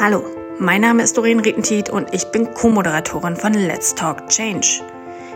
Hallo, mein Name ist Doreen Rietentiet und ich bin Co-Moderatorin von Let's Talk Change.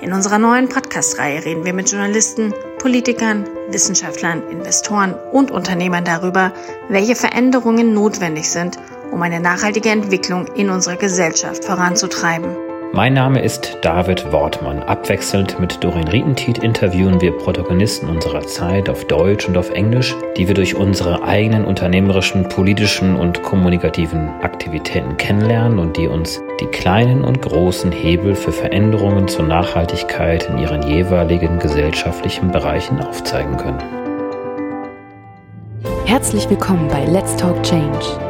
In unserer neuen Podcast-Reihe reden wir mit Journalisten, Politikern, Wissenschaftlern, Investoren und Unternehmern darüber, welche Veränderungen notwendig sind, um eine nachhaltige Entwicklung in unserer Gesellschaft voranzutreiben. Mein Name ist David Wortmann. Abwechselnd mit Doreen Rietentiet interviewen wir Protagonisten unserer Zeit auf Deutsch und auf Englisch, die wir durch unsere eigenen unternehmerischen, politischen und kommunikativen Aktivitäten kennenlernen und die uns die kleinen und großen Hebel für Veränderungen zur Nachhaltigkeit in ihren jeweiligen gesellschaftlichen Bereichen aufzeigen können. Herzlich willkommen bei Let's Talk Change